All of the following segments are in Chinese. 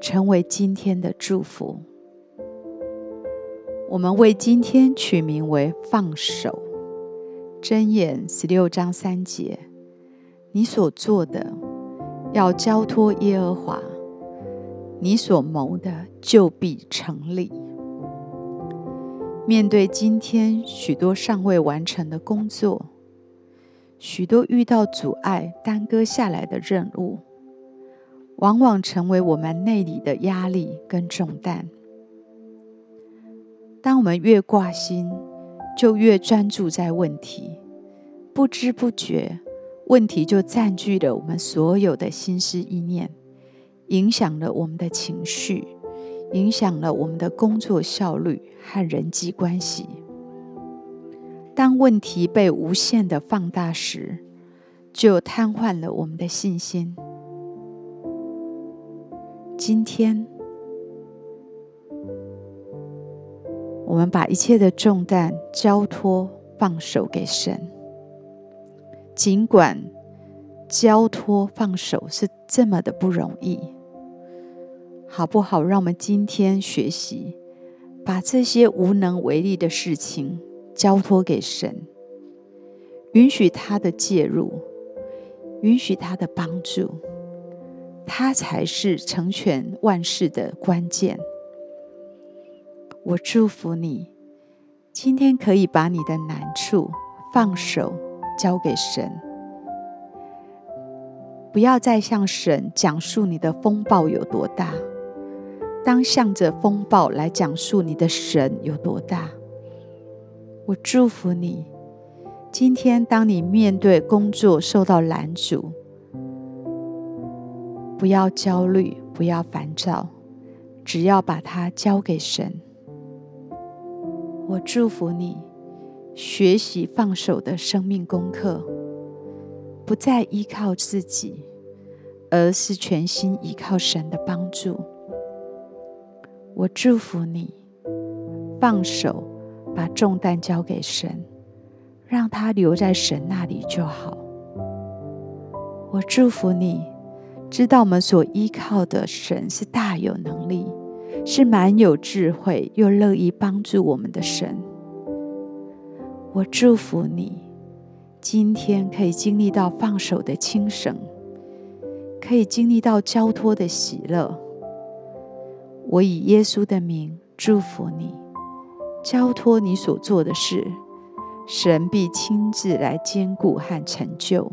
成为今天的祝福。我们为今天取名为“放手”。箴言十六章三节：你所做的要交托耶和华，你所谋的就必成立。面对今天许多尚未完成的工作，许多遇到阻碍耽搁下来的任务，往往成为我们内里的压力跟重担。当我们越挂心，就越专注在问题，不知不觉，问题就占据了我们所有的心思意念，影响了我们的情绪，影响了我们的工作效率和人际关系。当问题被无限的放大时，就瘫痪了我们的信心。今天，我们把一切的重担交托、放手给神。尽管交托、放手是这么的不容易，好不好？让我们今天学习，把这些无能为力的事情。交托给神，允许他的介入，允许他的帮助，他才是成全万事的关键。我祝福你，今天可以把你的难处放手交给神，不要再向神讲述你的风暴有多大，当向着风暴来讲述你的神有多大。我祝福你，今天当你面对工作受到拦阻，不要焦虑，不要烦躁，只要把它交给神。我祝福你，学习放手的生命功课，不再依靠自己，而是全心依靠神的帮助。我祝福你，放手。把重担交给神，让他留在神那里就好。我祝福你，知道我们所依靠的神是大有能力，是满有智慧又乐意帮助我们的神。我祝福你，今天可以经历到放手的轻省，可以经历到交托的喜乐。我以耶稣的名祝福你。交托你所做的事，神必亲自来兼顾和成就。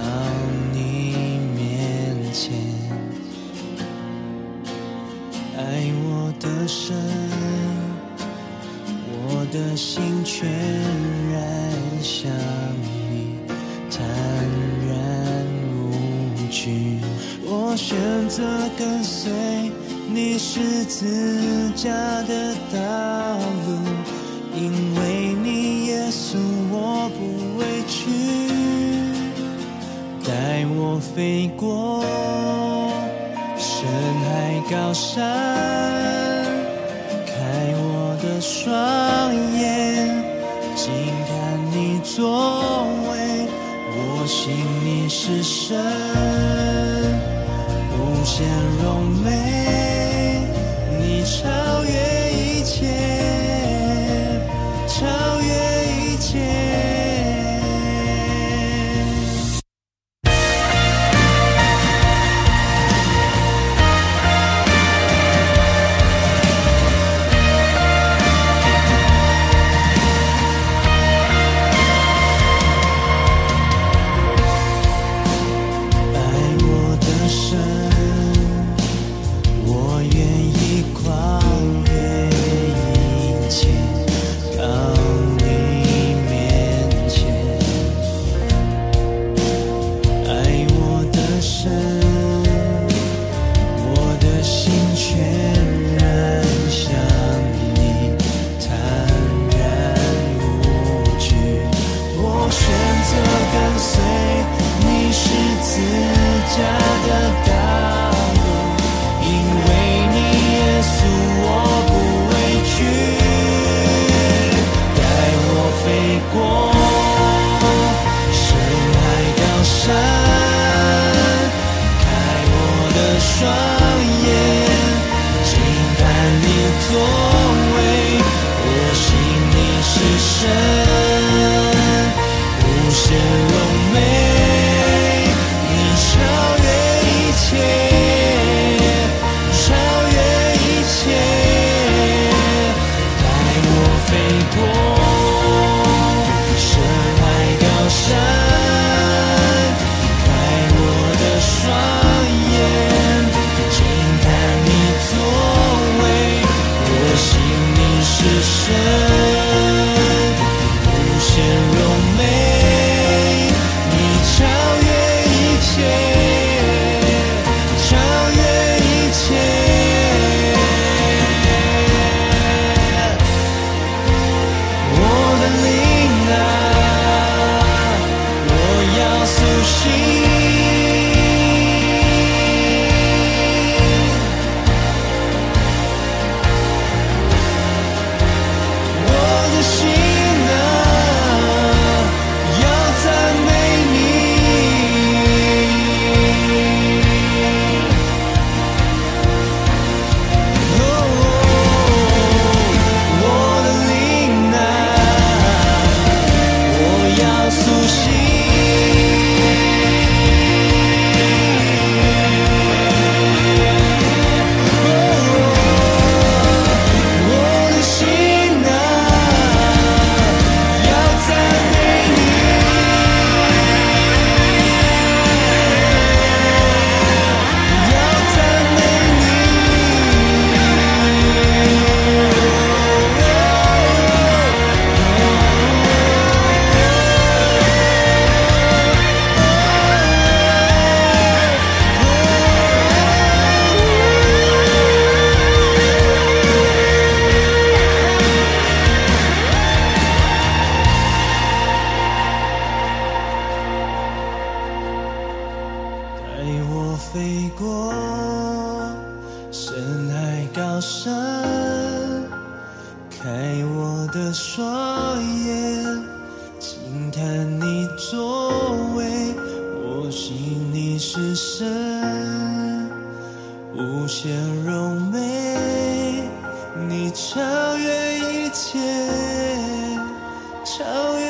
到你面前，爱我的深，我的心全然向你坦然无惧，我选择跟随你十字架的道路，因为你耶稣我不畏惧，带我飞过深海高山。开我的双眼静看你作为，我心你是神，无限柔美，色跟随，你是自家。飞过深海高山，开我的双眼，惊叹你作为我心里是神，无限柔美，你超越一切，超越。